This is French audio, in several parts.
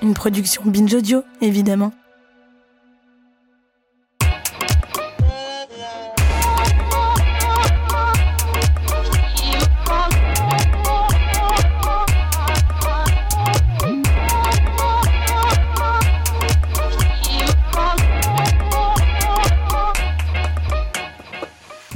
Une production Binge Audio, évidemment.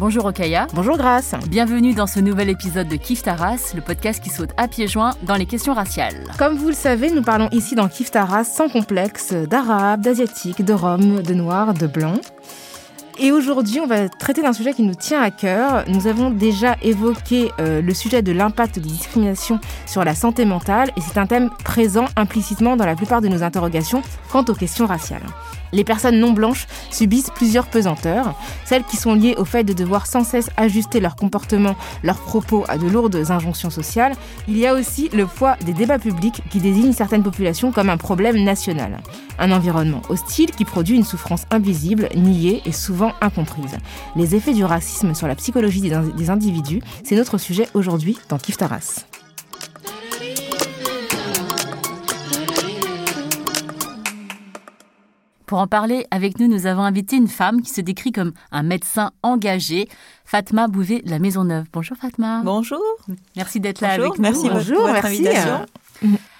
Bonjour Okaya. Bonjour Grace. Bienvenue dans ce nouvel épisode de Kif Taras, le podcast qui saute à pieds joints dans les questions raciales. Comme vous le savez, nous parlons ici dans Kif Taras sans complexe d'arabes, d'asiatiques, de roms, de noirs, de blancs. Et aujourd'hui, on va traiter d'un sujet qui nous tient à cœur. Nous avons déjà évoqué euh, le sujet de l'impact des discriminations sur la santé mentale et c'est un thème présent implicitement dans la plupart de nos interrogations quant aux questions raciales. Les personnes non blanches subissent plusieurs pesanteurs, celles qui sont liées au fait de devoir sans cesse ajuster leur comportement, leurs propos à de lourdes injonctions sociales. Il y a aussi le poids des débats publics qui désignent certaines populations comme un problème national. Un environnement hostile qui produit une souffrance invisible, niée et souvent incomprise. Les effets du racisme sur la psychologie des, individus, c'est notre sujet aujourd'hui dans Kiftaras. Pour en parler avec nous, nous avons invité une femme qui se décrit comme un médecin engagé, Fatma Bouvet de la Maisonneuve. Bonjour Fatma. Bonjour. Merci d'être là avec nous. Merci Bonjour, pour votre invitation.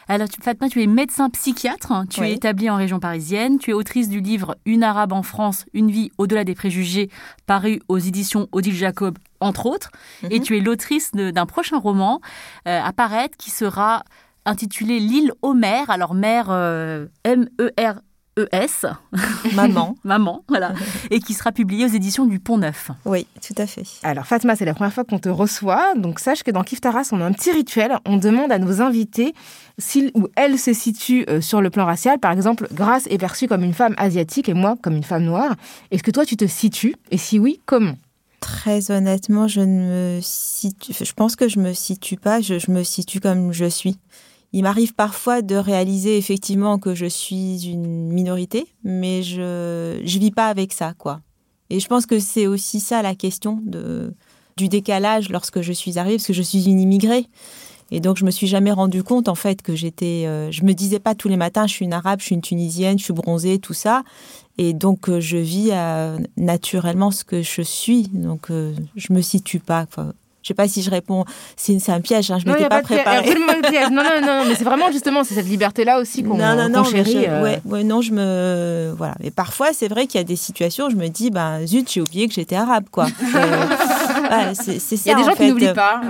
Alors, Fatma, tu es médecin psychiatre, tu es établie en région parisienne, tu es autrice du livre Une arabe en France, une vie au-delà des préjugés, paru aux éditions Odile Jacob, entre autres, et mhm. tu es l'autrice d'un prochain roman euh, à paraître qui sera intitulé L'île Homer, alors mère euh, M-E-R ES. Maman. Maman, voilà. et qui sera publié aux éditions du Pont Neuf. Oui, tout à fait. Alors, Fatma, c'est la première fois qu'on te reçoit. Donc, sache que dans Kif Taras, on a un petit rituel. On demande à nos invités s'ils ou elles se situent euh, sur le plan racial. Par exemple, Grace est perçue comme une femme asiatique et moi comme une femme noire. Est-ce que toi, tu te situes? Et si oui, comment? Très honnêtement, je ne me situe. Je pense que je me situe pas. je me situe comme je suis. Il m'arrive parfois de réaliser effectivement que je suis une minorité, mais je je vis pas avec ça, quoi. Et je pense que c'est aussi ça la question de du décalage lorsque je suis arrivée, parce que je suis une immigrée. Et donc, je me suis jamais rendu compte, en fait, que j'étais. Euh, je me disais pas tous les matins, je suis une arabe, je suis une tunisienne, je suis bronzée, tout ça. Et donc, euh, je vis euh, naturellement ce que je suis. Donc, je me situe pas. Je sais pas si je réponds. C'est un piège. Hein, je m'étais pas, pas préparée. piège. Non, non, non, mais c'est vraiment justement c'est cette liberté-là aussi qu'on non, non, non, chérit. Euh. ouais, ouais, non, je me voilà. Mais parfois, c'est vrai qu'il y a des situations, où je me dis, ben zut, j'ai oublié que j'étais arabe, quoi. Euh, c'est ça. Il y a des gens qui n'oublient pas.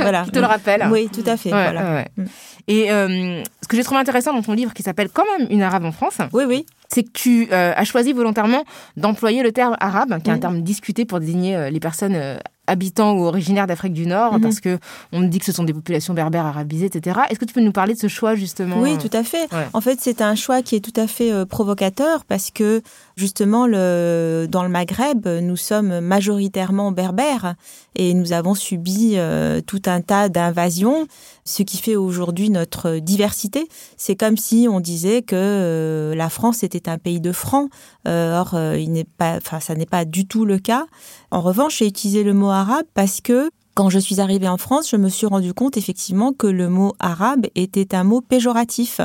voilà. Qui te le rappellent. Oui, tout à fait. voilà. Mm. Et euh, ce que j'ai trouvé intéressant dans ton livre, qui s'appelle quand même Une arabe en France. Oui, oui c'est que tu as choisi volontairement d'employer le terme arabe, qui est un mm. terme discuté pour désigner les personnes habitants ou originaires d'Afrique du Nord, mhm. parce que on dit que ce sont des populations berbères, arabisées, etc. Est-ce que tu peux nous parler de ce choix justement Oui, tout à fait. En fait, c'est un choix qui est tout à fait euh, provocateur parce que justement, dans le Maghreb, nous sommes majoritairement berbères et nous avons subi euh, tout un tas d'invasions, ce qui fait aujourd'hui notre diversité. C'est comme si on disait que euh, la France était un pays de francs. or, il n'est pas, ça n'est pas du tout le cas. En revanche, j'ai utilisé le mot arabe parce que quand je suis arrivée en France, je me suis rendu compte effectivement que le mot arabe était un mot péjoratif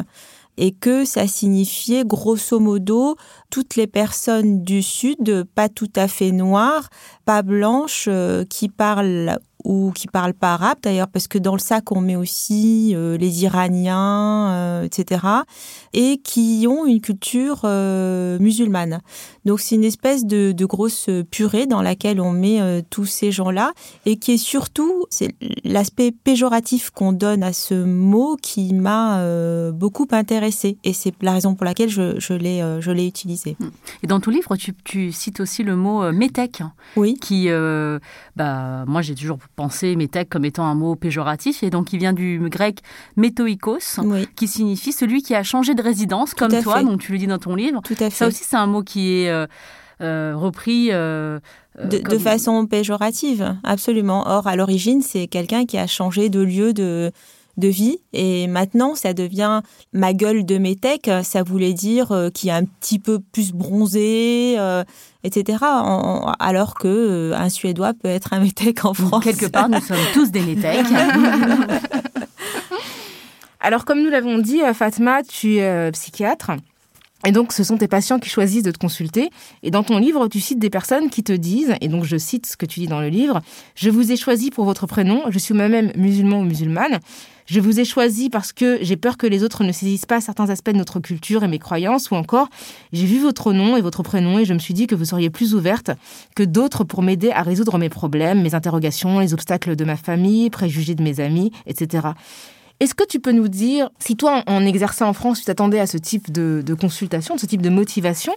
et que ça signifiait grosso modo toutes les personnes du Sud, pas tout à fait noires, pas blanches, euh, qui parlent ou qui parlent pas arabe d'ailleurs, parce que dans le sac on met aussi euh, les Iraniens, euh, etc., et qui ont une culture euh, musulmane. Donc c'est une espèce de, de, grosse purée dans laquelle on met tous ces gens-là, et qui est surtout c'est l'aspect péjoratif qu'on donne à ce mot qui m'a beaucoup intéressé, et c'est la raison pour laquelle je, je l'ai je l'ai utilisé. Et dans ton livre, tu, tu cites aussi le mot métèque, oui. qui, bah, moi j'ai toujours penser métèque comme étant un mot péjoratif, et donc il vient du grec métoïkos, qui signifie celui qui a changé de résidence, comme toi, donc tu le dis dans ton livre. Tout à fait. Ça aussi, c'est un mot qui est euh, euh, repris. Euh, de, façon péjorative, absolument. Or, à l'origine, c'est quelqu'un qui a changé de lieu de, de vie. Et maintenant, ça devient ma gueule de métèque. Ça voulait dire qui est un petit peu plus bronzé, etc. alors que euh, un Suédois peut être un métèque en France. Quelque part, nous sommes tous des métèques. alors, comme nous l'avons dit, euh, Fatma, tu es euh, psychiatre. Et donc, ce sont tes patients qui choisissent de te consulter. Et dans ton livre, tu cites des personnes qui te disent, et donc je cite ce que tu dis dans le livre, Je vous ai choisi pour votre prénom, je suis moi-même musulman ou musulmane. Je vous ai choisi parce que j'ai peur que les autres ne saisissent pas certains aspects de notre culture et mes croyances, ou encore, j'ai vu votre nom et votre prénom et je me suis dit que vous seriez plus ouverte que d'autres pour m'aider à résoudre mes problèmes, mes interrogations, les obstacles de ma famille, préjugés de mes amis, etc. Est-ce que tu peux nous dire si toi, en exerçant en France, tu t'attendais à ce type de, consultation, de ce type de motivation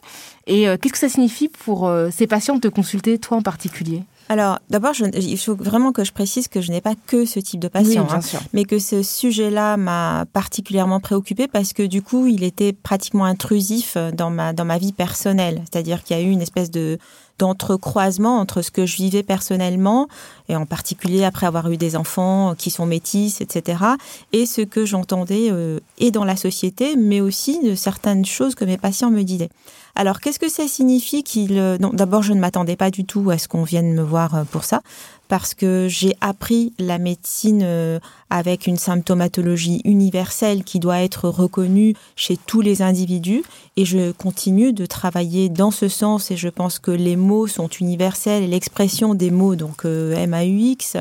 Et euh, qu'est-ce que ça signifie pour euh, ces patients de te consulter, toi en particulier? Alors, d'abord, il faut vraiment que je précise que je n'ai pas que ce type de patient, hein, mais que ce sujet-là m'a particulièrement préoccupée parce que du coup, il était pratiquement intrusif dans ma dans ma vie personnelle. C'est-à-dire qu'il y a eu une espèce de d'entrecroisement entre ce que je vivais personnellement, et en particulier après avoir eu des enfants qui sont métis, etc., et ce que j'entendais euh, et dans la société, mais aussi de certaines choses que mes patients me disaient. Alors, qu'est-ce que ça signifie qu'il... Euh, d'abord, je ne m'attendais pas du tout à ce qu'on vienne me voir euh, pour ça, parce que j'ai appris la médecine euh, avec une symptomatologie universelle qui doit être reconnue chez tous les individus, et je continue de travailler dans ce sens, et je pense que les mots sont universels, et l'expression des mots, donc MAUX,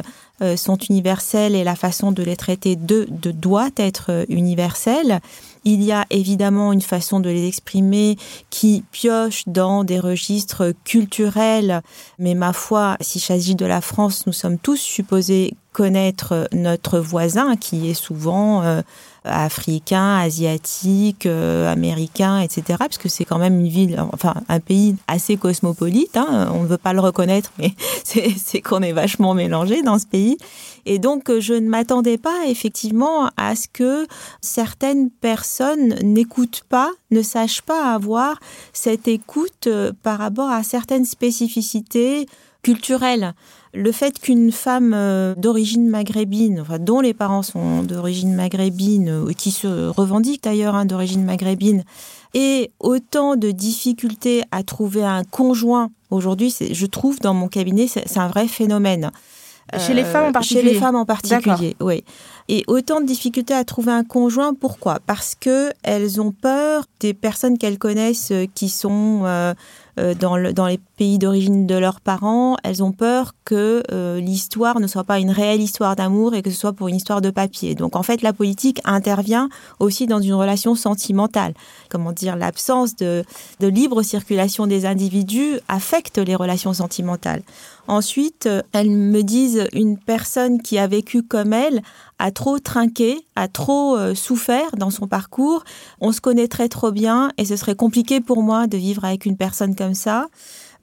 sont universels, et la façon de les traiter de, doit être universelle. Il y a évidemment une façon de les exprimer qui pioche dans des registres culturels, mais ma foi, s'il s'agit de la France, nous sommes tous supposés connaître notre voisin qui est souvent euh, africain, asiatique, euh, américain, etc. Parce que c'est quand même une ville, enfin un pays assez cosmopolite. Hein. on ne veut pas le reconnaître, mais c'est qu'on est vachement mélangé dans ce pays. Et donc, euh, je ne m'attendais pas effectivement à ce que certaines personnes n'écoutent pas, ne sachent pas avoir cette écoute euh, par rapport à certaines spécificités culturelles. Le fait qu'une femme euh, d'origine maghrébine, enfin, dont les parents sont d'origine maghrébine, qui se revendiquent d'ailleurs hein, d'origine maghrébine, ait autant de difficultés à trouver un conjoint aujourd'hui, je trouve dans mon cabinet, c'est un vrai phénomène. Chez les femmes en particulier. Chez les femmes en particulier, oui. Et autant de difficultés à trouver un conjoint. Pourquoi? Parce que elles ont peur des personnes qu'elles connaissent euh, qui sont euh, euh, dans, le, dans les pays d'origine de leurs parents. Elles ont peur que l'histoire ne soit pas une réelle histoire d'amour et que ce soit pour une histoire de papier. Donc en fait, la politique intervient aussi dans une relation sentimentale. Comment dire L'absence de, de libre circulation des individus affecte les relations sentimentales. Ensuite, elles me disent une personne qui a vécu comme elle a trop trinqué, a trop euh, souffert dans son parcours. On se connaîtrait trop bien et ce serait compliqué pour moi de vivre avec une personne comme ça.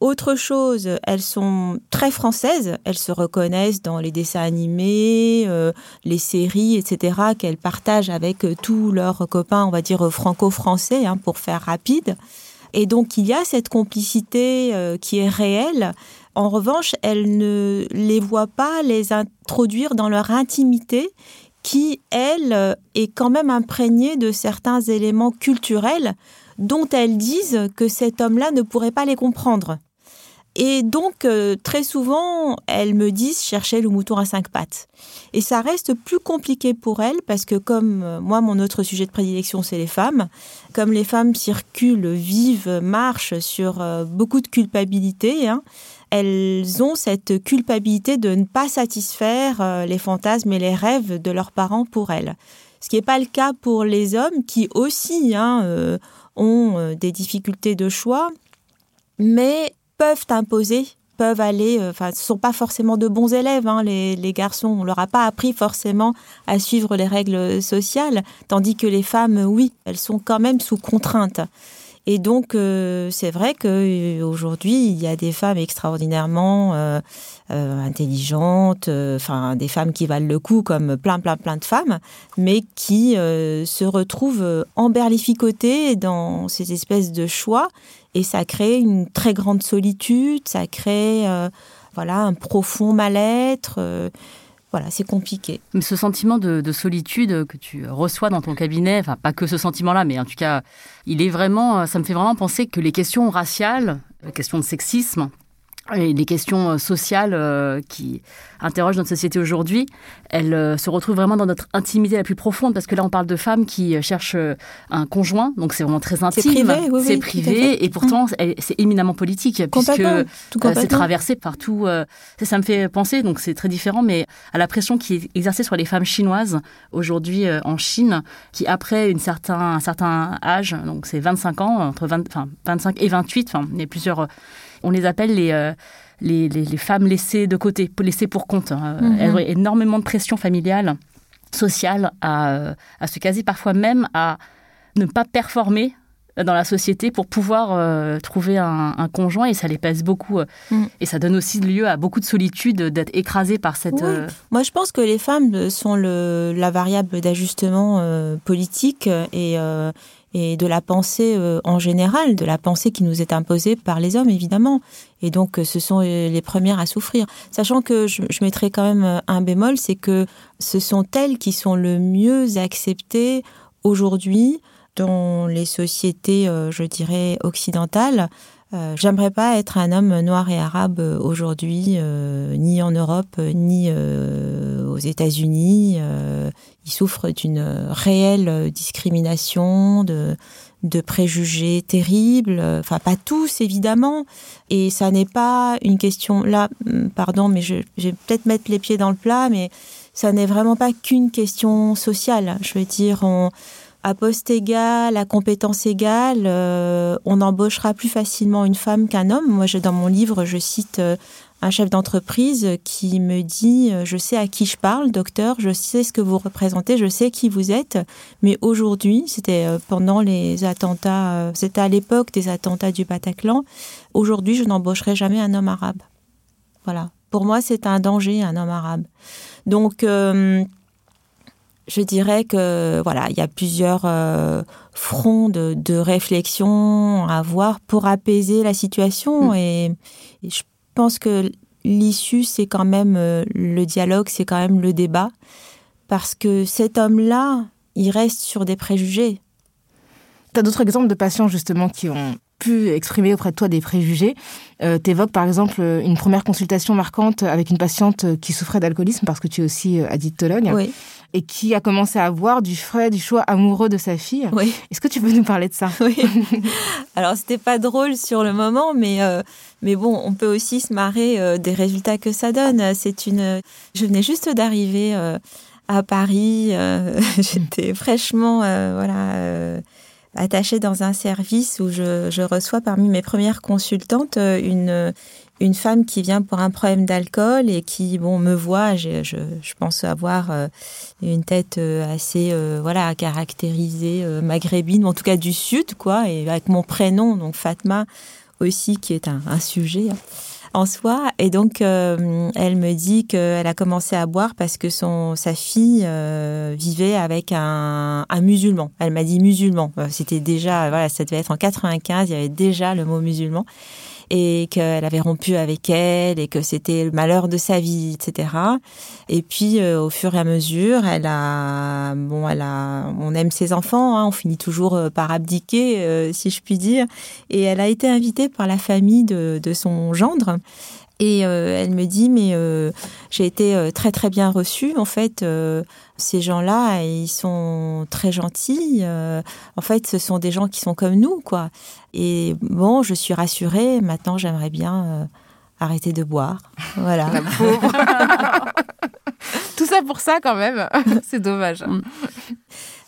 Autre chose, elles sont très françaises, elles se reconnaissent dans les dessins animés, euh, les séries, etc., qu'elles partagent avec euh, tous leurs copains, on va dire franco-français, hein, pour faire rapide. Et donc il y a cette complicité qui est réelle, en revanche, elle ne les voit pas les introduire dans leur intimité qui, elle, est quand même imprégnée de certains éléments culturels dont elles disent que cet homme-là ne pourrait pas les comprendre. Et donc, euh, très souvent, elles me disent chercher le mouton à cinq pattes. Et ça reste plus compliqué pour elles parce que comme euh, moi, mon autre sujet de prédilection, c'est les femmes. Comme les femmes circulent, vivent, marchent sur euh, beaucoup de culpabilité, hein, elles ont cette culpabilité de ne pas satisfaire les fantasmes et les rêves de leurs parents pour elles. Ce qui n'est pas le cas pour les hommes qui aussi hein, ont des difficultés de choix, mais peuvent imposer peuvent aller, euh, enfin, ce sont pas forcément de bons élèves, hein, les, les, garçons. On leur a pas appris forcément à suivre les règles sociales, tandis que les femmes, oui, elles sont quand même sous contrainte. Et donc, euh, c'est vrai qu'aujourd'hui, il y a des femmes extraordinairement euh, intelligentes, enfin, des femmes qui valent le coup, comme plein, plein, plein de femmes, mais qui se retrouvent emberlificotées dans ces espèces de choix et ça crée une très grande solitude, ça crée euh, voilà un profond mal-être. Voilà, c'est compliqué. Mais ce sentiment de, de, solitude que tu reçois dans ton cabinet, enfin pas que ce sentiment-là, mais en tout cas, il est vraiment, ça me fait vraiment penser que les questions raciales, les questions de sexisme, et les questions euh, sociales euh, qui interrogent notre société aujourd'hui, elles euh, se retrouvent vraiment dans notre intimité la plus profonde, parce que là, on parle de femmes qui cherchent un conjoint, donc c'est vraiment très intime. C'est privé, oui, C'est privé, et pourtant, mmh. c'est éminemment politique, puisque c'est traversé par tout. ça me fait penser, donc c'est très différent, mais à la pression qui est exercée sur les femmes chinoises aujourd'hui en Chine, qui après une certain, un certain âge, donc c'est 25 ans, entre 20, enfin, 25 et 28, enfin, il y a plusieurs on les appelle euh, les, les, femmes laissées de côté, laissées pour compte. Hein. Mhm. Elles ont énormément de pression familiale, sociale, à, euh, à se caser parfois même à ne pas performer dans la société pour pouvoir euh, trouver un, conjoint et ça les pèse beaucoup. Mm. Et ça donne aussi lieu à beaucoup de solitude d'être écrasées par cette... Moi, je pense que les femmes sont le, la variable d'ajustement politique et, et de la pensée euh, en général, de la pensée qui nous est imposée par les hommes, évidemment. Et donc, euh, ce sont euh, les premières à souffrir. Sachant que je, je mettrai quand même un bémol, c'est que ce sont elles qui sont le mieux acceptées aujourd'hui dans les sociétés, je dirais, occidentales. Euh, j'aimerais pas être un homme noir et arabe aujourd'hui, euh, ni en Europe, ni euh, aux États-Unis. ils souffrent d'une réelle discrimination, de, préjugés terribles. Enfin, pas tous, évidemment. Et ça n'est pas une question. Là, mm, pardon, mais je, je vais peut-être mettre les pieds dans le plat, mais ça n'est vraiment pas qu'une question sociale. Je veux dire, on à poste égal, à compétence égale, euh, on embauchera plus facilement une femme qu'un homme. Moi, dans mon livre, je cite euh, un chef d'entreprise qui me dit euh, Je sais à qui je parle, docteur, je sais ce que vous représentez, je sais qui vous êtes. Mais aujourd'hui, c'était pendant les attentats, c'était à l'époque des attentats du Bataclan. Aujourd'hui, je n'embaucherai jamais un homme arabe. Voilà. Pour moi, c'est un danger, un homme arabe. Donc, je dirais que voilà, il y a plusieurs euh, fronts de, de, réflexion à avoir pour apaiser la situation mm. et, je pense que l'issue c'est quand même euh, le dialogue, c'est quand même le débat parce que cet homme-là, il reste sur des préjugés. Tu as d'autres exemples de patients justement qui ont pu exprimer auprès de toi des préjugés? Euh, tu évoques par exemple une première consultation marquante avec une patiente qui souffrait d'alcoolisme parce que tu es aussi addictologue. Oui et qui a commencé à voir du frais, du choix amoureux de sa fille. Oui. Est-ce que tu peux nous parler de ça? Oui. Alors, c'était pas drôle sur le moment, mais, euh, mais bon, on peut aussi se marrer euh, des résultats que ça donne. C'est une. Je venais juste d'arriver euh, à Paris. J'étais fraîchement, voilà attachée dans un service où je, je, reçois parmi mes premières consultantes une, une femme qui vient pour un problème d'alcool et qui bon me voit. Je, je, je pense avoir euh, une tête euh, assez euh, voilà caractérisée maghrébine en tout cas du sud quoi et avec mon prénom donc Fatma aussi qui est un, sujet en soi. Et donc elle me dit qu'elle a commencé à boire parce que son sa fille vivait avec un, un musulman. Elle m'a dit musulman. C'était déjà voilà ça devait être en 95 il y avait déjà le mot musulman et qu'elle avait rompu avec elle et que c'était le malheur de sa vie, etc. Et puis euh, au fur et à mesure, elle a, bon, elle a, on aime ses enfants, hein, on finit toujours euh, par abdiquer, euh, si je puis dire. Et elle a été invitée par la famille de, de son gendre. Et elle me dit, mais j'ai été très très bien reçue. En fait, ces gens-là, ils sont très gentils. en fait, ce sont des gens qui sont comme nous, quoi. Et bon, je suis rassurée. Maintenant, j'aimerais bien arrêter de boire. Voilà. Tout pour ça quand même, c'est dommage. Mm.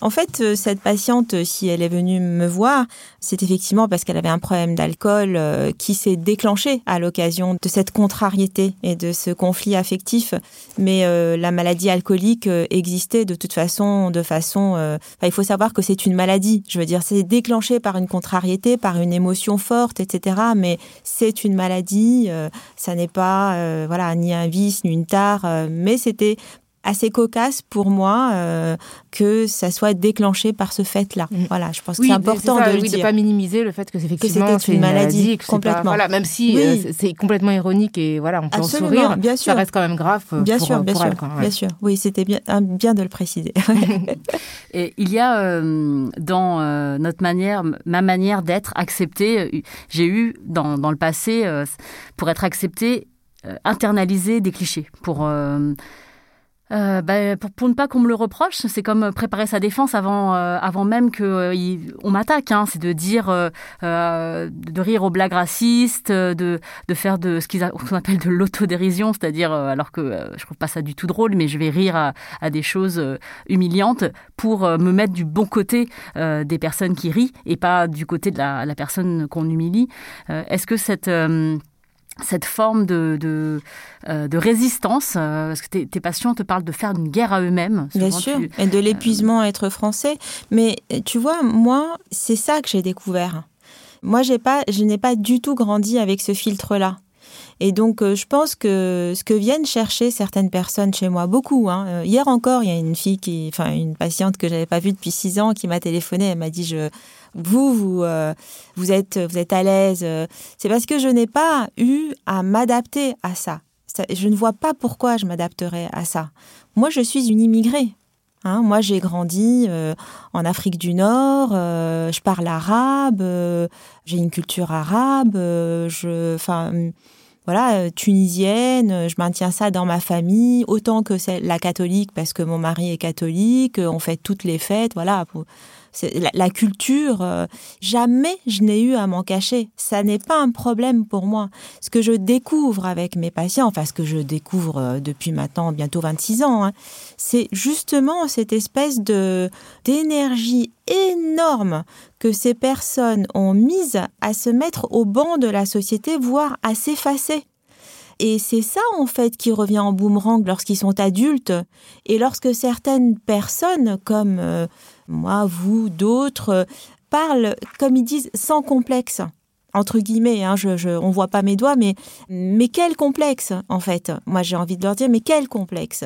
En fait, euh, cette patiente, si elle est venue me voir, c'est effectivement parce qu'elle avait un problème d'alcool euh, qui s'est déclenché à l'occasion de cette contrariété et de ce conflit affectif. Mais euh, la maladie alcoolique existait de toute façon, de façon. il faut savoir que c'est une maladie. Je veux dire, c'est déclenché par une contrariété, par une émotion forte, etc. Mais c'est une maladie. ça n'est pas, voilà, ni un vice, ni une tare. mais c'était assez cocasse pour moi euh, que ça soit déclenché par ce fait-là. Mm. Voilà, je pense que c'est important de le oui, pas minimiser le fait que c'est effectivement c'est une maladie, complètement. voilà, même si euh, c'est complètement ironique et voilà, on peut en sourire, bien sûr. ça reste quand même grave. Euh, bien pour, sûr, bien pour sûr, bien sûr. Oui, c'était bien, bien de le préciser. et il y a dans notre manière, ma manière d'être acceptée, j'ai eu dans, dans le passé pour être acceptée internaliser des clichés pour euh, bah, pour, ne pas qu'on me le reproche, c'est comme préparer sa défense avant, euh, même qu'on euh, m'attaque. Hein. C'est de dire, de rire aux blagues racistes, de, faire de ce qu'on appelle de l'autodérision, c'est-à-dire, alors que je trouve pas ça du tout drôle, mais je vais rire à, à des choses humiliantes pour me mettre du bon côté des personnes qui rient et pas du côté de la, la personne qu'on humilie. Est-ce que cette cette forme de, de, euh, résistance, euh, parce que tes, patients te parlent de faire une guerre à eux-mêmes. Bien sûr, et de l'épuisement à être français. Mais tu vois, moi, c'est ça que j'ai découvert. Moi, pas, je n'ai pas du tout grandi avec ce filtre-là. Et donc, euh, je pense que ce que viennent chercher certaines personnes chez moi, beaucoup. Hein. Hier encore, il y a une fille qui, enfin, une patiente que j'avais pas vue depuis six ans, qui m'a téléphoné. Elle m'a dit, je, vous, vous, euh, vous êtes, vous êtes à l'aise. Euh, c'est parce que je n'ai pas eu à m'adapter à ça. Je ne vois pas pourquoi je m'adapterais à ça. Moi, je suis une immigrée. Hein. moi, j'ai grandi euh, en Afrique du Nord, je parle arabe, j'ai une culture arabe, je, enfin, voilà, tunisienne, je maintiens ça dans ma famille, autant que la catholique, parce que mon mari est catholique, on fait toutes les fêtes, voilà la, culture, euh, jamais je n'ai eu à m'en cacher. Ça n'est pas un problème pour moi. Ce que je découvre avec mes patients, enfin ce que je découvre euh, depuis maintenant bientôt 26 ans, hein, c'est justement cette espèce de d'énergie énorme que ces personnes ont mise à se mettre au banc de la société, voire à s'effacer. Et c'est ça, en fait, qui revient en boomerang lorsqu'ils sont adultes. Et lorsque certaines personnes, comme euh, moi, vous, d'autres, euh, parlent, comme ils disent, sans complexe entre guillemets, hein, je, on voit pas mes doigts, mais, mais quel complexe, en fait? Moi, j'ai envie de leur dire, mais quel complexe?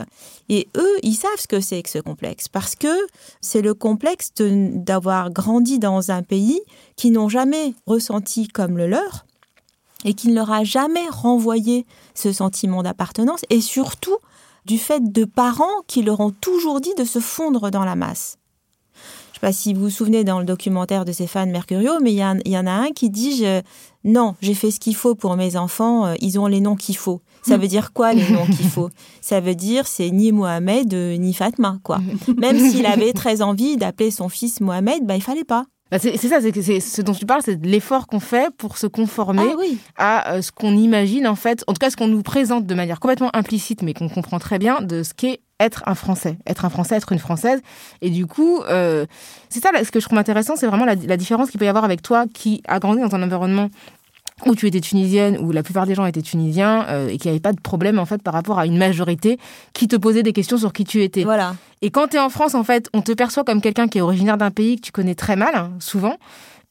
Et eux, ils savent ce que c'est que ce complexe, parce que c'est le complexe d'avoir grandi dans un pays qui n'ont jamais ressenti comme le leur, et qui ne leur a jamais renvoyé ce sentiment d'appartenance, et surtout du fait de parents qui leur ont toujours dit de se fondre dans la masse. Je ne sais pas si vous vous souvenez dans le documentaire de Stéphane Mercurio, mais il y, en a un qui dit Non, j'ai fait ce qu'il faut pour mes enfants, euh, ils ont les noms qu'il faut. Ça veut dire quoi les noms qu'il faut? Ça veut dire c'est ni Mohamed euh, ni Fatma quoi. Même s'il avait très envie d'appeler son fils Mohamed, bah il fallait pas. Bah, c'est ça, c'est ce dont tu parles, c'est l'effort qu'on fait pour se conformer ah à euh, ce qu'on imagine en fait, en tout cas ce qu'on nous présente de manière complètement implicite, mais qu'on comprend très bien de ce qu'est être un Français, être un Français, être une Française. Et du coup, euh, c'est ça, ce que je trouve intéressant, c'est vraiment la, la différence qu'il peut y avoir avec toi qui a grandi dans un environnement où tu étais tunisienne, où la plupart des gens étaient tunisiens, euh, et qu'il n'y avait pas de problème en fait par rapport à une majorité qui te posait des questions sur qui tu étais. Voilà. Et quand tu es en France, en fait, on te perçoit comme quelqu'un qui est originaire d'un pays que tu connais très mal, hein, souvent.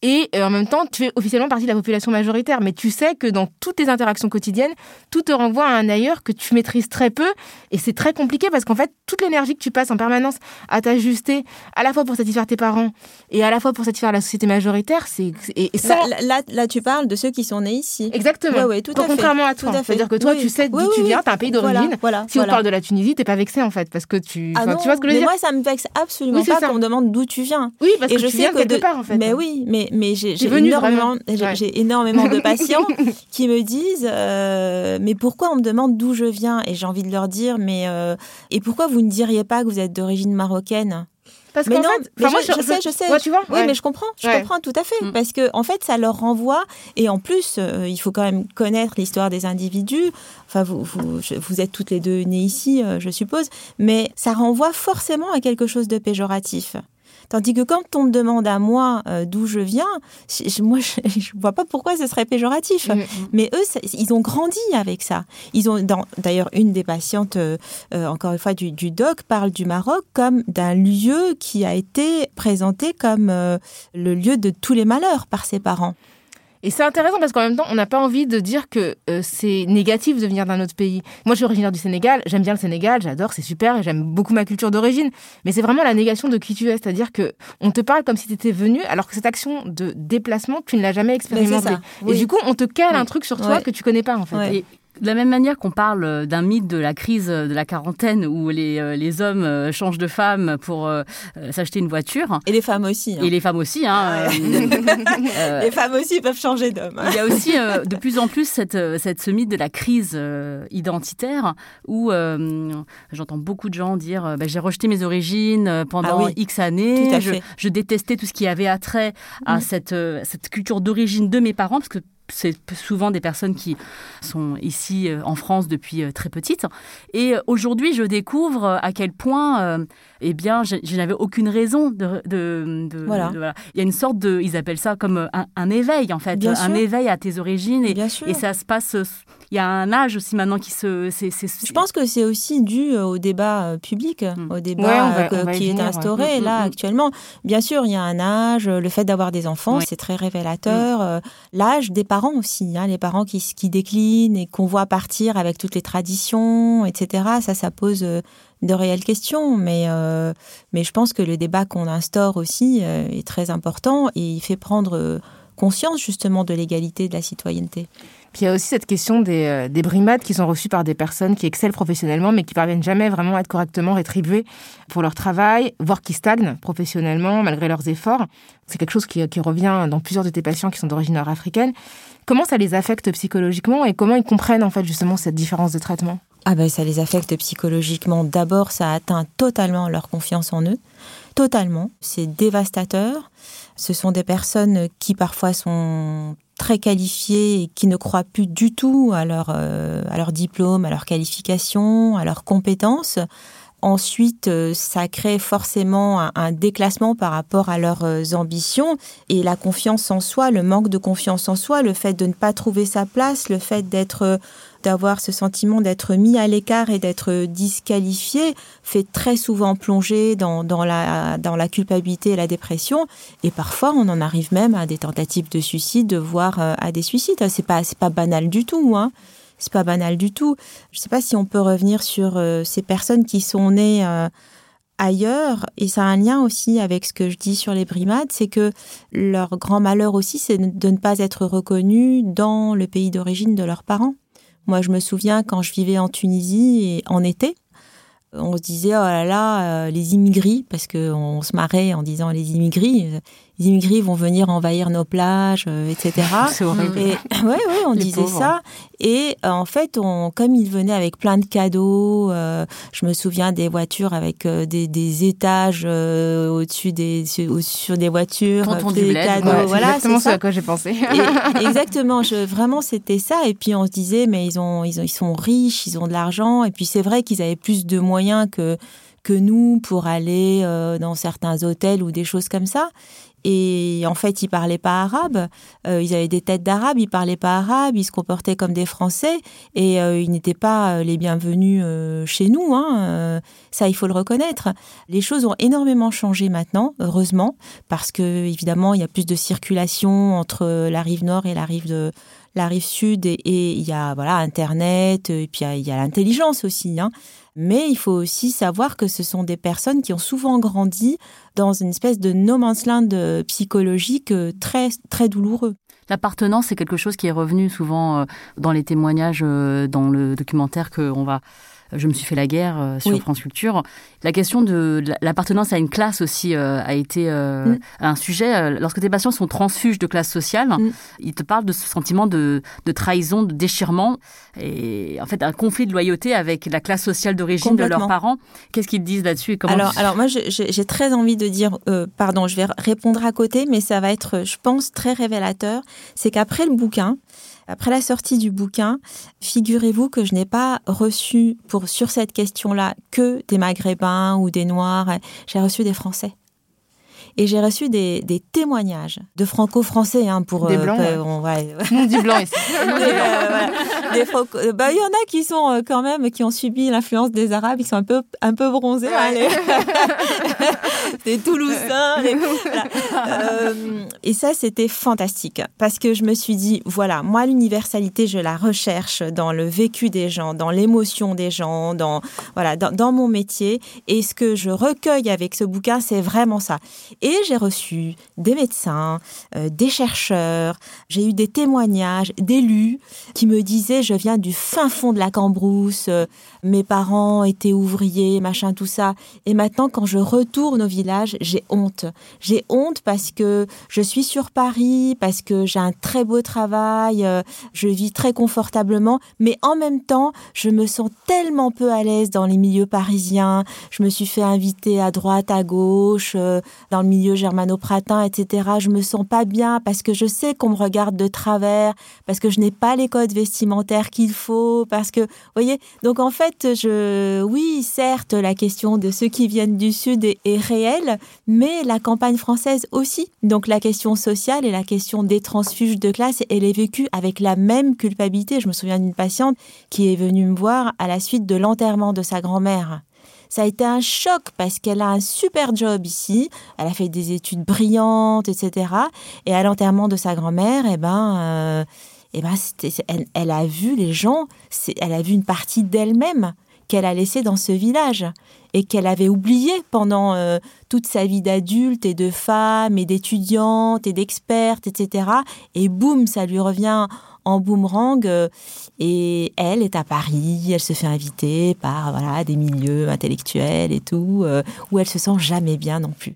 Et euh, en même temps, tu fais officiellement partie de la population majoritaire. Mais tu sais que dans toutes tes interactions quotidiennes, tout te renvoie à un ailleurs que tu maîtrises très peu. Et c'est très compliqué parce qu'en fait, toute l'énergie que tu passes en permanence à t'ajuster, à la fois pour satisfaire tes parents et à la fois pour satisfaire la société majoritaire, c'est. Et, là, là, tu parles de ceux qui sont nés ici. Exactement. Ouais, ouais, tout à contrairement à toi. C'est-à-dire que toi, tu sais d'où tu viens, tu as un pays d'origine. Voilà, si on parle de la Tunisie, t'es pas vexé en fait. Parce que tu. Ah non, tu vois ce que je veux dire moi, ça me vexe absolument pas qu'on me demande d'où tu viens. Oui, parce que je tu viens quelque part en fait. Mais oui, mais, mais j'ai énormément, j'ai énormément de patients qui me disent euh, mais pourquoi on me demande d'où je viens? Et j'ai envie de leur dire mais euh, et pourquoi vous ne diriez pas que vous êtes d'origine marocaine? Parce mais non, fait, mais moi, je, je sais, je sais. Ouais, tu vois Oui, Ouais. mais je comprends, je Ouais. comprends tout à fait. Mm. Parce que, en fait, ça leur renvoie. Et en plus, euh, il faut quand même connaître l'histoire des individus. Enfin, vous, vous, je- vous êtes toutes les deux nées ici, euh, je suppose. Mais ça renvoie forcément à quelque chose de péjoratif. Tandis que quand on me demande à moi euh, d'où je viens, je, moi, je ne vois pas pourquoi ce serait péjoratif. Mm. Mais eux, ils ont grandi avec ça. Ils ont, d'ailleurs, une des patientes, euh, euh, encore une fois, du, du doc, parle du Maroc comme d'un lieu qui a été présenté comme euh, le lieu de tous les malheurs par ses parents. Et c'est intéressant parce qu'en même temps, on n'a pas envie de dire que euh, c'est négatif de venir d'un autre pays. Moi, je suis originaire du Sénégal, j'aime bien le Sénégal, j'adore, c'est super, j'aime beaucoup ma culture d'origine. Mais c'est vraiment la négation de qui tu es, c'est-à-dire que on te parle comme si tu étais venu, alors que cette action de déplacement, tu ne l'as jamais expérimentée. ça, Et oui. du coup, on te cale Oui. un truc sur toi Ouais. que tu connais pas en fait. Ouais. Et de la même manière qu'on parle d'un mythe de la crise de la quarantaine où les, euh, les hommes euh, changent de femme pour euh, euh, s'acheter une voiture, Et les femmes aussi. hein. et les femmes aussi, hein, euh, euh, Les femmes aussi peuvent changer d'homme. hein. Il y a aussi euh, de plus en plus cette, euh, cette, ce mythe de la crise euh, identitaire où euh, j'entends beaucoup de gens dire euh, bah, j'ai rejeté mes origines euh, pendant Ah oui, X années, tout à je, fait. je détestais tout ce qui avait attrait à Mm. cette, euh, cette culture d'origine de mes parents parce que c'est souvent des personnes qui sont ici euh, en France depuis euh, très petites. Et euh, aujourd'hui, je découvre à quel point, euh, eh bien, je, je n'avais aucune raison de, de, de- Voilà. de- Il y a une sorte de, ils appellent ça comme un, un éveil en fait, Bien un sûr. éveil à tes origines. Et, Bien sûr. et ça se passe. Il y a un âge aussi maintenant qui se. c'est- c'est- Je pense que c'est aussi dû au débat public, Mm. au débat Ouais, va- que- qui est venir, instauré Mm, là mm, mm. actuellement. Bien sûr, il y a un âge, le fait d'avoir des enfants, Oui. c'est très révélateur. L'âge des parents aussi, hein, les parents qui, déclinent et qu'on voit partir avec toutes les traditions, etc. Ça, ça pose euh, de réelles questions. Mais, euh, mais je pense que le débat qu'on instaure aussi euh, est très important et il fait prendre conscience justement de l'égalité de la citoyenneté. Puis il y a aussi cette question des, euh, des brimades qui sont reçues par des personnes qui excellent professionnellement, mais qui parviennent jamais vraiment à être correctement rétribuées pour leur travail, voire qui stagnent professionnellement malgré leurs efforts. C'est quelque chose qui, qui revient dans plusieurs de tes patients qui sont d'origine nord-africaine. Comment ça les affecte psychologiquement et comment ils comprennent en fait justement cette différence de traitement? Ah ben ça les affecte psychologiquement. D'abord, ça atteint totalement leur confiance en eux. Totalement. C'est dévastateur. Ce sont des personnes qui parfois sont très qualifiées et qui ne croient plus du tout à leur, euh, à leur diplôme, à leur qualification, à leurs compétences. Ensuite, euh, ça crée forcément un, un déclassement par rapport à leurs euh, ambitions et la confiance en soi, le manque de confiance en soi, le fait de ne pas trouver sa place, le fait d'être euh, d'avoir ce sentiment d'être mis à l'écart et d'être disqualifié fait très souvent plonger dans, la, culpabilité et la dépression. Et parfois, on en arrive même à des tentatives de suicide, voire euh, à des suicides. C'est pas, pas banal du tout, hein. C'est pas banal du tout. Je sais pas si on peut revenir sur euh, ces personnes qui sont nées euh, ailleurs, et ça a un lien aussi avec ce que je dis sur les brimades, c'est que leur grand malheur aussi, c'est de ne pas être reconnus dans le pays d'origine de leurs parents. Moi, je me souviens quand je vivais en Tunisie et en été, on se disait oh là là, euh, les immigrés, parce qu'on se marrait en disant les immigrés, euh, les immigrés vont venir envahir nos plages, euh, etc. C'est horrible. Et ouais, ouais, on Les disait pauvres. ça. Et euh, en fait, on, comme ils venaient avec plein de cadeaux, euh, je me souviens des voitures avec des, des étages au-dessus des sur, des voitures, Tonton du des bled, cadeaux. Ouais, voilà, exactement c'est ce ça. à quoi j'ai pensé. Et- exactement, je, vraiment c'était ça. Et puis on se disait, mais ils ont, ils ont, ils sont riches, ils ont de l'argent. Et puis c'est vrai qu'ils avaient plus de moyens que que nous pour aller euh, dans certains hôtels ou des choses comme ça. Et en fait, ils parlaient pas arabe. Euh, ils avaient des têtes d'arabe, ils parlaient pas arabe. Ils se comportaient comme des Français et euh, ils n'étaient pas euh, les bienvenus chez nous. Hein. Ça, il faut le reconnaître. Les choses ont énormément changé maintenant, heureusement, parce que évidemment, il y a plus de circulation entre la rive nord et la rive de la rive sud et, il y a voilà internet et puis il y a- il y a l'intelligence aussi. Hein. Mais il faut aussi savoir que ce sont des personnes qui ont souvent grandi dans une espèce de no man's land euh, psychologique euh, très très douloureux. L'appartenance, c'est quelque chose qui est revenu souvent euh, dans les témoignages, dans le documentaire qu'on va Je me suis fait la guerre sur France Culture. La question de l'appartenance à une classe aussi a été mm. un sujet. Lorsque tes patients sont transfuges de classe sociale, mm. ils te parlent de ce sentiment de, de, trahison, de déchirement et en fait un conflit de loyauté avec la classe sociale d'origine de leurs parents. Qu'est-ce qu'ils disent là-dessus alors, alors moi, j'ai très envie de dire, pardon, je vais répondre à côté, mais ça va être, je pense, très révélateur. C'est qu'après le bouquin, après la sortie du bouquin, figurez-vous que je n'ai pas reçu pour sur cette question-là que des Maghrébins ou des Noirs. J'ai reçu des Français. Et j'ai reçu des, des, témoignages de franco-français hein, pour des blancs. Euh, on, ouais. on dit blanc ici. des, euh, bah, il y en a qui sont euh, quand même qui ont subi l'influence des Arabes, ils sont un peu un peu bronzés. Ouais. des Toulousains. euh, et ça, c'était fantastique parce que je me suis dit voilà, moi l'universalité, je la recherche dans le vécu des gens, dans l'émotion des gens, dans voilà, dans, dans mon métier. Et ce que je recueille avec ce bouquin, c'est vraiment ça. Et j'ai reçu des médecins, euh, des chercheurs, j'ai eu des témoignages d'élus qui me disaient je viens du fin fond de la Cambrousse, euh, mes parents étaient ouvriers, machin tout ça. Et maintenant quand je retourne au village, j'ai honte. J'ai honte parce que je suis sur Paris, parce que j'ai un très beau travail, euh, je vis très confortablement, mais en même temps, je me sens tellement peu à l'aise dans les milieux parisiens. Je me suis fait inviter à droite, à gauche, dans le milieu germano-pratin, etc. Je me sens pas bien parce que je sais qu'on me regarde de travers, parce que je n'ai pas les codes vestimentaires qu'il faut, parce que, vous voyez, donc en fait, oui, certes, la question de ceux qui viennent du Sud est, est réelle, mais la campagne française aussi. Donc la question sociale et la question des transfuges de classe, elle est vécue avec la même culpabilité. Je me souviens d'une patiente qui est venue me voir à la suite de l'enterrement de sa grand-mère. Ça a été un choc parce qu'elle a un super job ici. Elle a fait des études brillantes, etc. Et à l'enterrement de sa grand-mère, eh ben, euh, eh ben, elle, a vu les gens. Elle a vu une partie d'elle-même qu'elle a laissée dans ce village et qu'elle avait oublié pendant euh, toute sa vie d'adulte et de femme et d'étudiante et d'experte, etc. Et boum, ça lui revient en boomerang. Euh, et elle est à Paris, elle se fait inviter par voilà des milieux intellectuels et tout, euh, où elle se sent jamais bien non plus.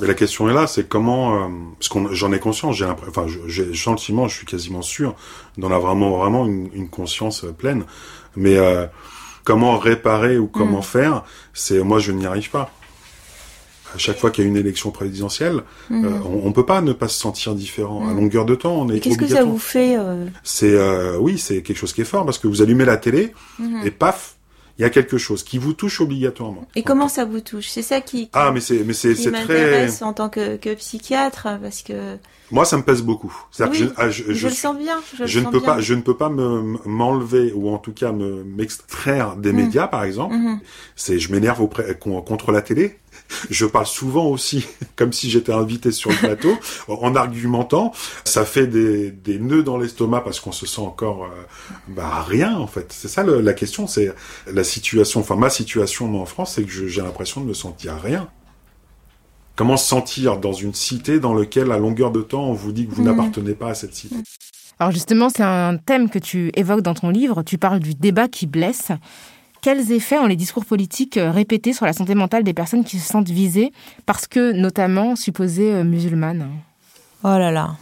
Mais la question est là, c'est comment... Euh, parce que j'en ai conscience, j'ai enfin, j'ai le sentiment, je suis quasiment sûr d'en avoir vraiment, vraiment une, une conscience pleine. Mais euh, comment réparer ou comment mm. faire, c'est moi je n'y arrive pas à chaque fois qu'il y a une élection présidentielle, mhm. euh, on, ne peut pas ne pas se sentir différent. À mhm. longueur de temps, on est Qu'est-ce que ça vous fait euh C'est euh, oui, c'est quelque chose qui est fort parce que vous allumez la télé mhm. et paf, il y a quelque chose qui vous touche obligatoirement. Et comment ça vous touche? C'est ça qui, ah mais c'est mais c'est c'est très en tant que, que psychiatre parce que moi, ça me pèse beaucoup. Oui, je, ah, je, je, le sens bien. Je, ne peux pas, je ne peux pas me m'enlever ou en tout cas me m'extraire des médias, par exemple. C'est, je m'énerve contre la télé. Je parle souvent aussi, comme si j'étais invité sur le plateau, en argumentant. Ça fait des, des nœuds dans l'estomac parce qu'on se sent encore euh, bah, rien en fait. C'est ça le, la question. C'est la situation. Enfin, ma situation moi, en France, c'est que j'ai l'impression de me sentir rien. Comment se sentir dans une cité dans laquelle, à longueur de temps, on vous dit que vous mhm. n'appartenez pas à cette cité? Alors justement, c'est un thème que tu évoques dans ton livre. Tu parles du débat qui blesse. Quels effets ont les discours politiques euh, répétés sur la santé mentale des personnes qui se sentent visées parce que, notamment, supposées euh, musulmanes? Oh là là,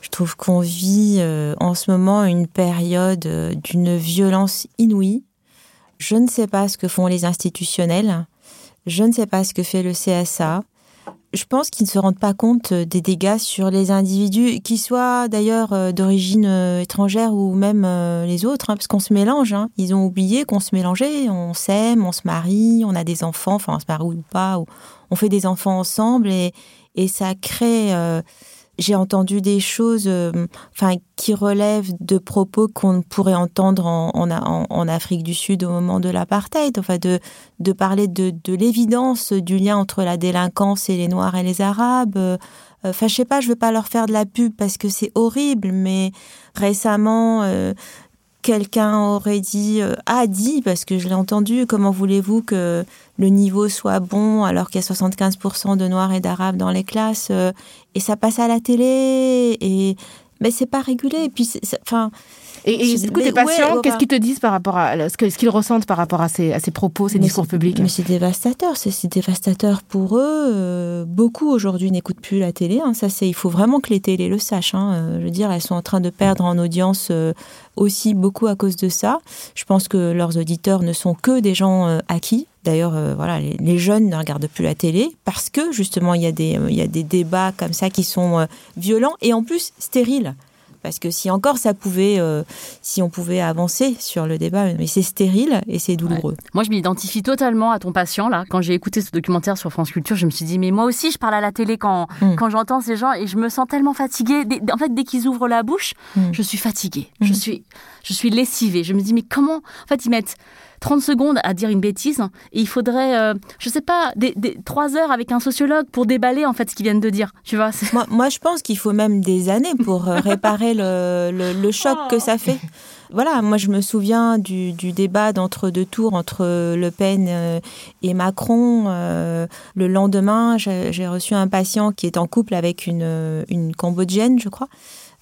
je trouve qu'on vit euh, en ce moment une période d'une violence inouïe. Je ne sais pas ce que font les institutionnels. Je ne sais pas ce que fait le CSA. Je pense qu'ils ne se rendent pas compte des dégâts sur les individus, qui soient d'ailleurs euh, d'origine euh, étrangère ou même euh, les autres, hein, parce qu'on se mélange. Hein. Ils ont oublié qu'on se mélangeait, on s'aime, on se marie, on a des enfants, enfin on se marie ou pas, ou on fait des enfants ensemble et ça crée... j'ai entendu des choses enfin, qui relèvent de propos qu'on pourrait entendre en, Afrique du Sud au moment de l'apartheid, enfin de, parler de, de l'évidence du lien entre la délinquance et les Noirs et les Arabes. Enfin, je sais pas, je veux pas leur faire de la pub parce que c'est horrible, mais récemment, quelqu'un aurait dit, euh, a dit, parce que je l'ai entendu, comment voulez-vous que le niveau soit bon alors qu'il y a 75% de noirs et d'arabes dans les classes euh, et ça passe à la télé et mais c'est pas régulé et puis enfin et, du coup, tes patients, qu'est-ce qu'ils te disent par rapport à ce qu'ils ressentent par rapport à ces, à ces propos, ces discours publics? Mais c'est dévastateur, c'est dévastateur pour eux. Euh, beaucoup aujourd'hui n'écoutent plus la télé. Hein. ça, c'est il faut vraiment que les télés le sachent. Hein. Euh, je veux dire, elles sont en train de perdre en audience euh, aussi beaucoup à cause de ça. Je pense que leurs auditeurs ne sont que des gens acquis. D'ailleurs, voilà, les, jeunes ne regardent plus la télé parce que justement, il y a des, il y a des débats comme ça qui sont violents et en plus stériles. Parce que si encore ça pouvait, euh, si on pouvait avancer sur le débat, mais c'est stérile et c'est douloureux. Moi, je m'identifie totalement à ton patient là. Quand j'ai écouté ce documentaire sur France Culture, je me suis dit mais moi aussi, je parle à la télé quand mm. quand j'entends ces gens et je me sens tellement fatiguée. En fait, dès qu'ils ouvrent la bouche, mm. je suis fatiguée. Je mm. suis je suis lessivée. Je me dis mais comment En fait, ils mettent 30 secondes à dire une bêtise et il faudrait, euh, je sais pas, des, des, 3 heures avec un sociologue pour déballer en fait ce qu'ils viennent de dire. Tu vois moi, moi, je pense qu'il faut même des années pour euh, réparer le, le, choc que ça fait. Voilà, moi je me souviens du, du débat d'entre-deux tours entre Le Pen euh, et Macron. le lendemain, j'ai reçu un patient qui est en couple avec une, une Cambodgienne, je crois.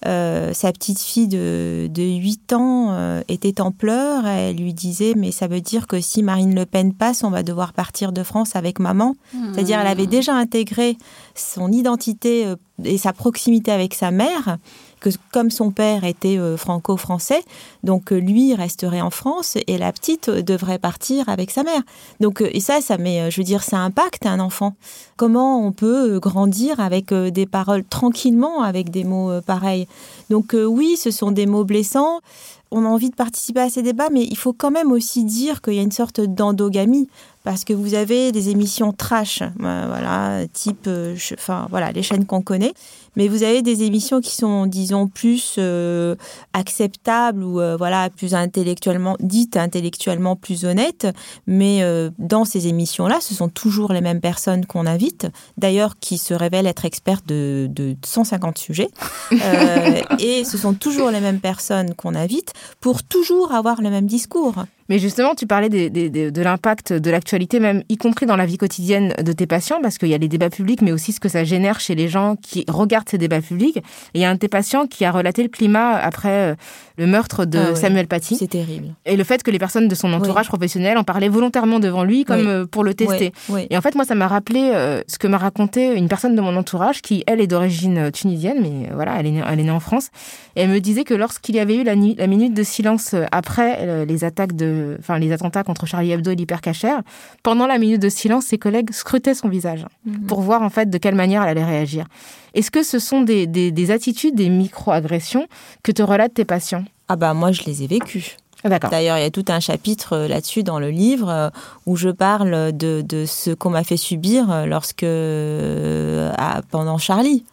Euh, sa petite fille de, de 8 ans euh, était en pleurs. Elle lui disait, mais ça veut dire que si Marine Le Pen passe, on va devoir partir de France avec maman. C'est-à-dire, elle avait déjà intégré son identité euh, et sa proximité avec sa mère que comme son père était euh, franco-français, donc euh, lui resterait en France et la petite devrait partir avec sa mère. Donc et ça, ça met, je veux dire, ça impacte un enfant. Comment on peut grandir avec des paroles tranquillement avec des mots pareils? Donc oui, ce sont des mots blessants on a envie de participer à ces débats, mais il faut quand même aussi dire qu'il y a une sorte d'endogamie parce que vous avez des émissions trash, voilà, type, enfin voilà, les chaînes qu'on connaît, mais vous avez des émissions qui sont, disons, plus euh, acceptables ou euh, voilà, plus intellectuellement dites intellectuellement plus honnêtes. Mais euh, dans ces émissions-là, ce sont toujours les mêmes personnes qu'on invite, d'ailleurs qui se révèlent être expertes de, de 150 sujets. et ce sont toujours les mêmes personnes qu'on invite pour toujours avoir le même discours. Mais justement, tu parlais de l'impact de l'actualité, même y compris dans la vie quotidienne de tes patients, parce qu'il y a les débats publics, mais aussi ce que ça génère chez les gens qui regardent ces débats publics. Et il y a un de tes patients qui a relaté le climat après euh, le meurtre de ah Samuel Paty. C'est terrible. Et le fait que les personnes de son entourage professionnel en parlaient volontairement devant lui, comme euh, pour le tester. Et en fait, moi, ça m'a rappelé euh, ce que m'a raconté une personne de mon entourage qui, elle, est d'origine tunisienne, mais voilà, elle est, née, elle est née en France. Et elle me disait que lorsqu'il y avait eu la, la minute de silence après les attaques de enfin les attentats contre Charlie Hebdo et l'hypercacher, pendant la minute de silence, ses collègues scrutaient son visage mhm. pour voir en fait de quelle manière elle allait réagir. Est-ce que ce sont des, des, attitudes, des micro-agressions que te relatent tes patients? Ah bah moi je les ai vécues. Ah, D'ailleurs, il y a tout un chapitre euh, là-dessus dans le livre euh, où je parle de, de ce qu'on m'a fait subir euh, lorsque pendant Charlie.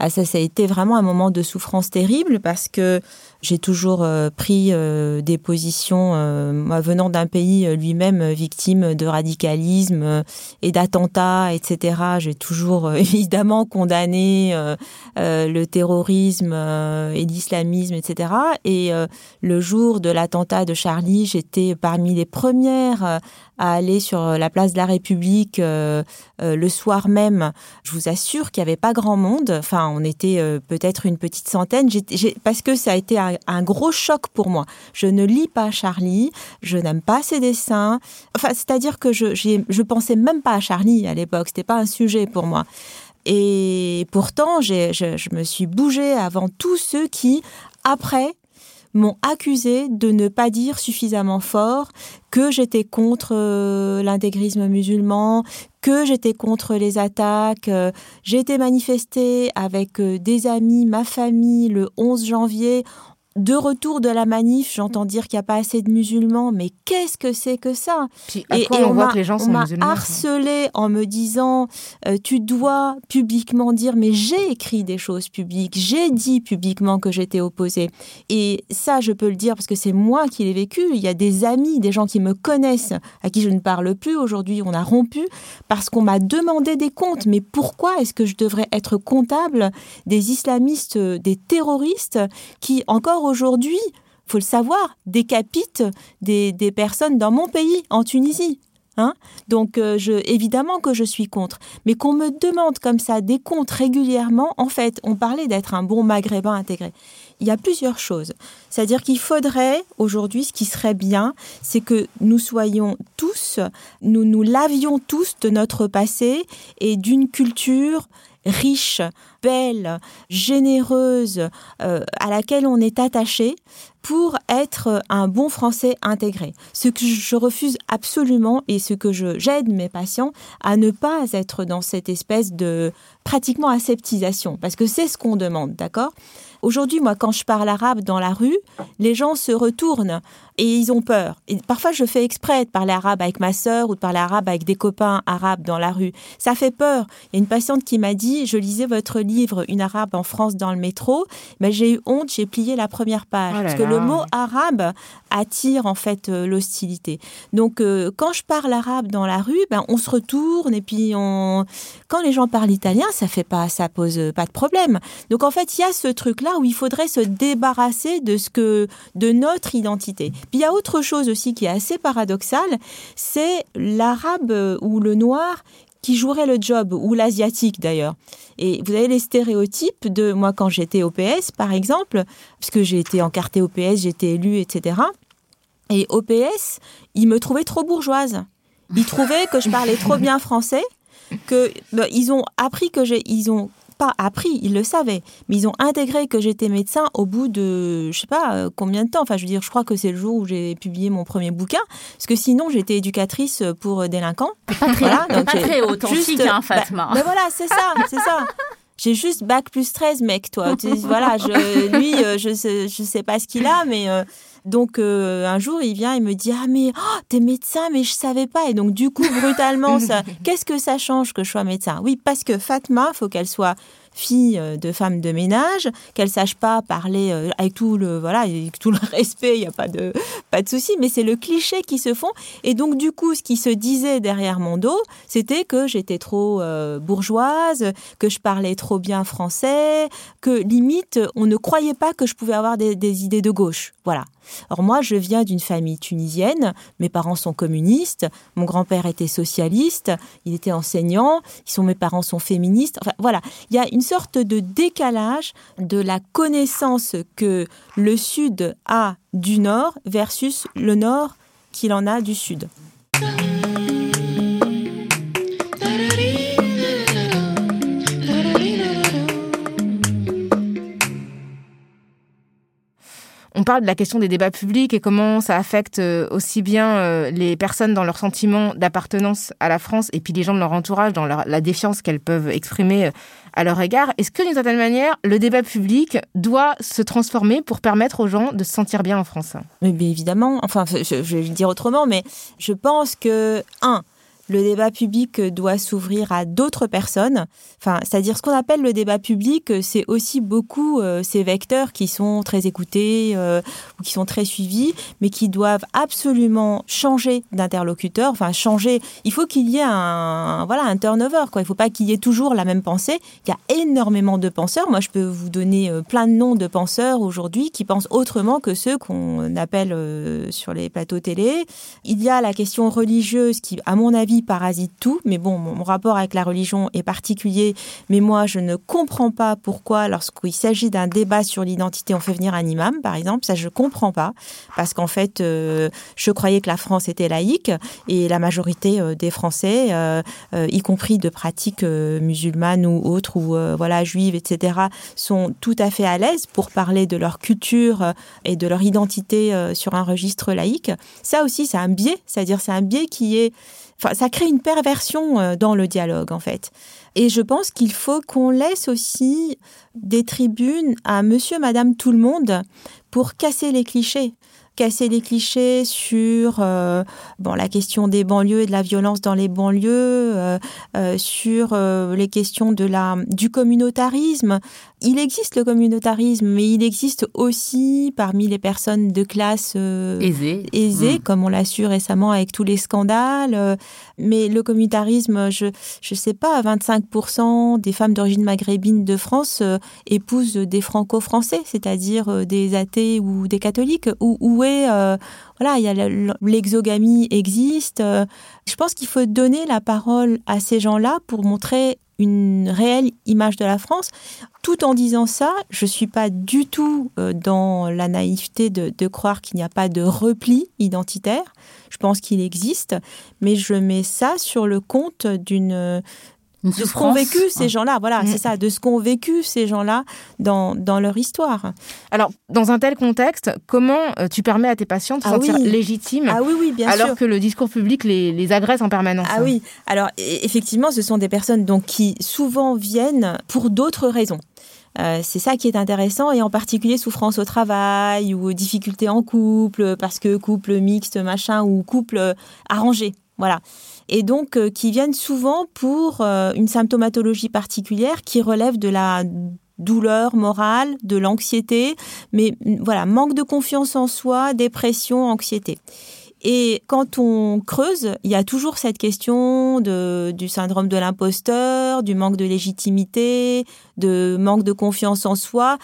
Ah, ça, ça a été vraiment un moment de souffrance terrible parce que j'ai toujours euh, pris euh, des positions, euh, venant d'un pays lui-même victime de radicalisme et d'attentats, etc. J'ai toujours évidemment condamné le terrorisme et l'islamisme, etc. Et le jour de l'attentat de Charlie, j'étais parmi les premières à aller sur la place de la République le soir même. Je vous assure qu'il n'y avait pas grand monde. Enfin, on était peut-être une petite centaine. parce que ça a été un un, gros choc pour moi. Je ne lis pas Charlie, je n'aime pas ses dessins. Enfin, c'est-à-dire que je, je pensais même pas à Charlie à l'époque. C'était pas un sujet pour moi. Et pourtant, je, je me suis bougée avant tous ceux qui, après, m'ont accusé de ne pas dire suffisamment fort que j'étais contre euh, l'intégrisme musulman, que j'étais contre les attaques. Euh, j'ai été manifestée avec euh, des amis, ma famille, le 11 janvier de retour de la manif, j'entends dire qu'il n'y a pas assez de musulmans, mais qu'est-ce que c'est que ça Et, on, voit que les gens sont harcelé en me disant euh, tu dois publiquement dire mais j'ai écrit des choses publiques, j'ai dit publiquement que j'étais opposée. Et ça, je peux le dire parce que c'est moi qui l'ai vécu. Il y a des amis, des gens qui me connaissent, à qui je ne parle plus aujourd'hui. On a rompu parce qu'on m'a demandé des comptes. Mais pourquoi est-ce que je devrais être comptable des islamistes, des terroristes qui encore aujourd'hui faut le savoir, décapitent des, des personnes dans mon pays, en Tunisie. Hein Donc, euh, je, évidemment que je suis contre. Mais qu'on me demande comme ça des comptes régulièrement, en fait, on parlait d'être un bon maghrébin intégré. Il y a plusieurs choses. C'est-à-dire qu'il faudrait, aujourd'hui, ce qui serait bien, c'est que nous soyons tous, nous nous lavions tous de notre passé et d'une culture riche, belle, généreuse, euh, à laquelle on est attaché pour être un bon français intégré. Ce que je refuse absolument et ce que j'aide mes patients à ne pas être dans cette espèce de pratiquement aseptisation parce que c'est ce qu'on demande, d'accord? Aujourd'hui, moi, quand je parle arabe dans la rue, les gens se retournent et ils ont peur. Et parfois, je fais exprès de parler arabe avec ma sœur ou de parler arabe avec des copains arabes dans la rue. Ça fait peur. Il y a une patiente qui m'a dit, je lisais votre livre Une arabe en France dans le métro, mais j'ai eu honte, j'ai plié la première page. Oh parce que le mot arabe attire en fait euh, l'hostilité. Donc, euh, quand je parle arabe dans la rue, ben, on se retourne et puis on... quand les gens parlent italien, ça fait pas, ça pose pas de problème. Donc, en fait, il y a ce truc-là où il faudrait se débarrasser de ce que, de notre identité. Puis il y a autre chose aussi qui est assez paradoxale, c'est l'arabe ou le noir qui jouerait le job, ou l'asiatique d'ailleurs. Et vous avez les stéréotypes de moi quand j'étais au PS, par exemple, puisque j'ai été encartée au PS, j'ai été élue, etc. Et au PS, ils me trouvaient trop bourgeoise. Ils trouvaient que je parlais trop bien français, que bah, ils ont appris que j'ai, ils ont pas appris, ils le savaient, mais ils ont intégré que j'étais médecin au bout de, je sais pas euh, combien de temps. Enfin, je veux dire, je crois que c'est le jour où j'ai publié mon premier bouquin, parce que sinon j'étais éducatrice pour délinquants. Pas très, voilà, donc pas très authentique, hein, bah, Fatma. Bah, voilà, c'est ça, c'est ça. J'ai juste bac plus 13, mec, toi. voilà, je, lui, euh, je sais, je sais pas ce qu'il a, mais euh, donc un jour, il vient, il me dit ah mais oh, t'es médecin, mais je savais pas. Et donc du coup, brutalement, ça, qu'est-ce que ça change que je sois médecin? Oui, parce que Fatma, faut qu'elle soit fille euh, de femme de ménage, qu'elle sache pas parler euh, avec tout le voilà, avec tout le respect, il y a pas de pas de souci, mais c'est le cliché qui se font et donc du coup ce qui se disait derrière mon dos, c'était que j'étais trop euh, bourgeoise, que je parlais trop bien français, que limite on ne croyait pas que je pouvais avoir des, des idées de gauche. Voilà. Or moi, je viens d'une famille tunisienne, mes parents sont communistes, mon grand-père était socialiste, il était enseignant, mes parents sont féministes. Enfin voilà, il y a une sorte de décalage de la connaissance que le Sud a du Nord versus le Nord qu'il en a du Sud. On parle de la question des débats publics et comment ça affecte euh, aussi bien euh, les personnes dans leur sentiment d'appartenance à la France et puis les gens de leur entourage dans la défiance qu'elles peuvent exprimer euh, à leur égard. Est-ce que d'une certaine manière, le débat public doit se transformer pour permettre aux gens de se sentir bien en France? Mais bien évidemment, enfin, je, je vais le dire autrement, mais je pense que, un, le débat public doit s'ouvrir à d'autres personnes. Enfin, c'est-à-dire ce qu'on appelle le débat public, c'est aussi beaucoup euh, ces vecteurs qui sont très écoutés euh, ou qui sont très suivis, mais qui doivent absolument changer d'interlocuteur. Enfin, changer. Il faut qu'il y ait un voilà un turnover. Il ne faut pas qu'il y ait toujours la même pensée. Il y a énormément de penseurs. Moi, je peux vous donner euh, plein de noms de penseurs aujourd'hui qui pensent autrement que ceux qu'on appelle sur les plateaux télé. Il y a la question religieuse qui, à mon avis, parasite tout. Mais bon, mon rapport avec la religion est particulier. Mais moi, je ne comprends pas pourquoi, lorsqu'il s'agit d'un débat sur l'identité, on fait venir un imam, par exemple. Ça, je comprends pas. Parce qu'en fait, euh, je croyais que la France était laïque et la majorité euh, des Français, euh, y compris de pratiques musulmanes ou autres, ou voilà, juives, etc., sont tout à fait à l'aise pour parler de leur culture et de leur identité sur un registre laïque. Ça aussi, c'est un biais. C'est-à-dire, c'est un biais qui est Enfin, ça crée une perversion euh, dans le dialogue, en fait. Et je pense qu'il faut qu'on laisse aussi des tribunes à monsieur, madame, tout le monde pour casser les clichés casser les clichés sur euh, bon, la question des banlieues et de la violence dans les banlieues, euh, sur les questions de la, du communautarisme. Il existe le communautarisme, mais il existe aussi parmi les personnes de classe aisée, aisée mm. comme on l'a su récemment avec tous les scandales. mais le communautarisme, je ne sais pas, 25% des femmes d'origine maghrébine de France épousent des franco-français, c'est-à-dire des athées ou des catholiques, ou euh, voilà, il y a l'exogamie existe. Euh, je pense qu'il faut donner la parole à ces gens-là pour montrer une réelle image de la France. Tout en disant ça, je suis pas du tout euh, dans la naïveté de, de croire qu'il n'y a pas de repli identitaire. Je pense qu'il existe, mais je mets ça sur le compte d'une de ce qu'ont vécu ces gens-là. Voilà, c'est mm. ça, de ce qu'ont vécu ces gens-là dans, dans, leur histoire. Alors, dans un tel contexte, comment euh, tu permets à tes patients de se ah sentir légitimes ah oui, oui, bien alors que le discours public les, les, agresse en permanence Ah oui, alors e, effectivement, ce sont des personnes donc, qui souvent viennent pour d'autres raisons. Euh, c'est ça qui est intéressant, et en particulier souffrance au travail ou difficultés en couple, parce que couple mixte, machin, ou couple arrangé. Voilà et donc euh, qui viennent souvent pour euh, une symptomatologie particulière qui relève de la douleur morale, de l'anxiété, mais mm, voilà, manque de confiance en soi, dépression, anxiété. Et quand on creuse, il y a toujours cette question de, du syndrome de l'imposteur, du manque de légitimité, de manque de confiance en soi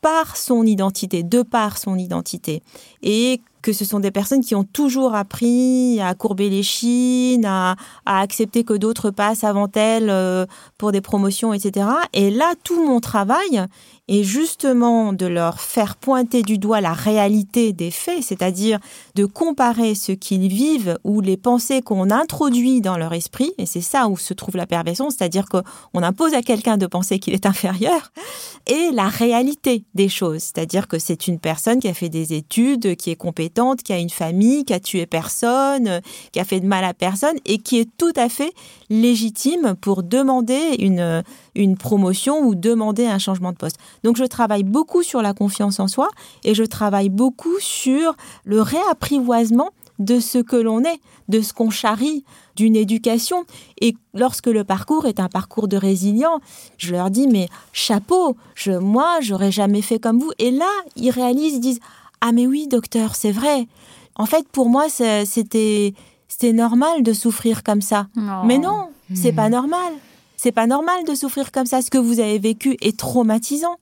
par son identité, de par son identité. Et que ce sont des personnes qui ont toujours appris à courber les chines, à, accepter que d'autres passent avant elles euh, pour des promotions, etc. Et là, tout mon travail est justement de leur faire pointer du doigt la réalité des faits, c'est-à-dire de comparer ce qu'ils vivent ou les pensées qu'on introduit dans leur esprit, et c'est ça où se trouve la perversion, c'est-à-dire qu'on impose à quelqu'un de penser qu'il est inférieur, et la réalité des choses, c'est-à-dire que c'est une personne qui a fait des études, qui est compétente, qui a une famille, qui a tué personne, qui a fait de mal à personne et qui est tout à fait légitime pour demander une promotion ou demander un changement de poste. Donc je travaille beaucoup sur la confiance en soi et je travaille beaucoup sur le réapprivoisement de ce que l'on est, de ce qu'on charrie, d'une éducation. Et lorsque le parcours est un parcours de résilient, je leur dis, mais chapeau, je, moi, j'aurais jamais fait comme vous. Et là, ils réalisent, ils disent, ah mais oui, docteur, c'est vrai. En fait, pour moi, c'était c'était normal de souffrir comme ça. Mais non, c'est pas hmm. normal. C'est pas normal de souffrir comme ça. Ce que vous avez vécu est traumatisant.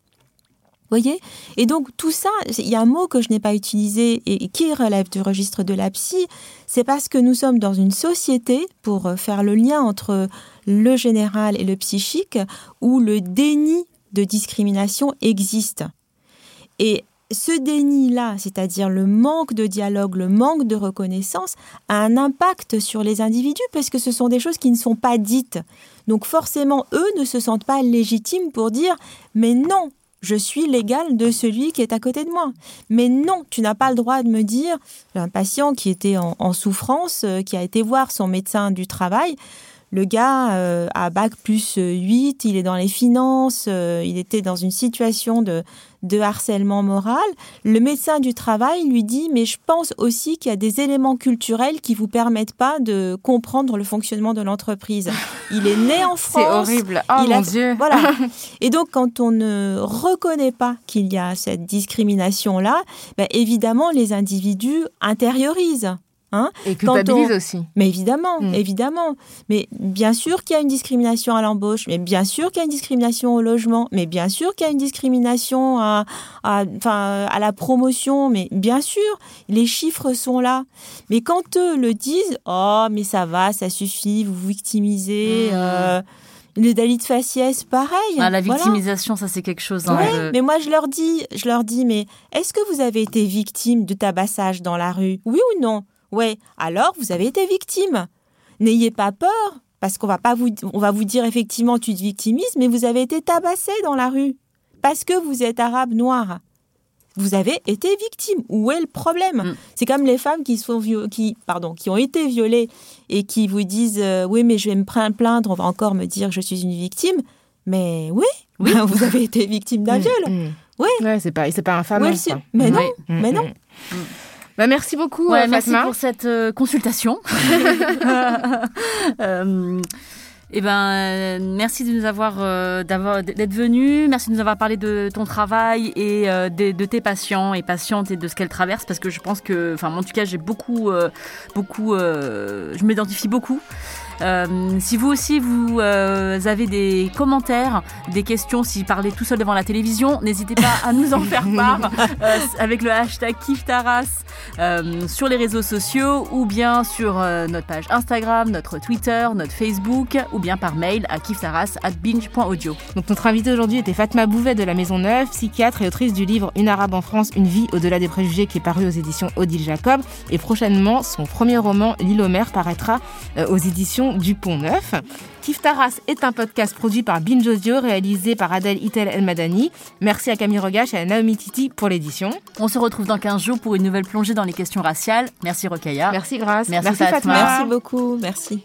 Voyez Et donc tout ça, il y a un mot que je n'ai pas utilisé et qui relève du registre de la psy, c'est parce que nous sommes dans une société, pour faire le lien entre le général et le psychique, où le déni de discrimination existe. Et ce déni-là, c'est-à-dire le manque de dialogue, le manque de reconnaissance, a un impact sur les individus parce que ce sont des choses qui ne sont pas dites. Donc forcément, eux ne se sentent pas légitimes pour dire mais non, je suis l'égal de celui qui est à côté de moi. Mais non, tu n'as pas le droit de me dire, un patient qui était en, souffrance, euh, qui a été voir son médecin du travail, le gars euh, a bac plus 8, il est dans les finances, euh, il était dans une situation de, de harcèlement moral. Le médecin du travail lui dit, mais je pense aussi qu'il y a des éléments culturels qui vous permettent pas de comprendre le fonctionnement de l'entreprise. Il est né en France. C'est horrible. Oh mon Dieu. Voilà. Et donc, quand on ne reconnaît pas qu'il y a cette discrimination-là, ben, évidemment, les individus intériorisent. Hein et culpabilise aussi. Mais évidemment, mm. évidemment. Mais bien sûr qu'il y a une discrimination à l'embauche, mais bien sûr qu'il y a une discrimination au logement, mais bien sûr qu'il y a une discrimination à, à, à la promotion, mais bien sûr, les chiffres sont là. Mais quand eux le disent, oh, mais ça va, ça suffit, vous vous victimisez. Mm. Euh, le Dalit faciès, pareil. Ah, la victimisation, ça c'est quelque chose. Hein, Mais moi je leur dis, je leur dis, mais est-ce que vous avez été victime de tabassage dans la rue? Oui ou non? Ouais, alors vous avez été victime. N'ayez pas peur, parce qu'on va pas vous, on va vous dire effectivement tu te victimises, mais vous avez été tabassé dans la rue parce que vous êtes arabe noir. vous avez été victime. Où est le problème Mm. C'est comme les femmes qui sont vio- qui pardon, qui ont été violées et qui vous disent euh, oui mais je vais me pla- plaindre, on va encore me dire que je suis une victime. Mais oui, Oui. ben, vous avez été victime d'un Mm, viol. mm. Oui. Ouais, c'est pas, c'est pas quoi. su- Mais non, mais non. Bah, merci beaucoup, Ouais, euh, merci pour cette euh, consultation. Euh, eh ben, merci de nous avoir, euh, d'avoir, d'être venu. Merci de nous avoir parlé de ton travail et euh, de, de tes patients et patientes et de ce qu'elles traversent, parce que je pense que, enfin, en tout cas, j'ai beaucoup, euh, beaucoup, je m'identifie beaucoup. Euh, si vous aussi vous euh, avez des commentaires, des questions, si vous parlez tout seul devant la télévision, n'hésitez pas à nous en faire part euh, avec le hashtag KifTaras sur les réseaux sociaux ou bien sur notre page Instagram, notre Twitter, notre Facebook ou bien par mail à kiftaras at binge.audio. Donc notre invitée aujourd'hui était Fatma Bouvet de la Maison Neuve, psychiatre et autrice du livre Une arabe en France, une vie au-delà des préjugés qui est paru aux éditions Odile Jacob. Et prochainement, son premier roman L'île aux mers paraîtra aux éditions du Pont Neuf. Kif Taras est un podcast produit par Binge Audio, réalisé par Adèle Itel El Madani. Merci à Camille Regache et à Naomi Titi pour l'édition. On se retrouve dans 15 jours pour une nouvelle plongée dans les questions raciales. Merci Rokaya. Merci Grâce. Merci, Fatma. Fatma. Merci beaucoup, merci.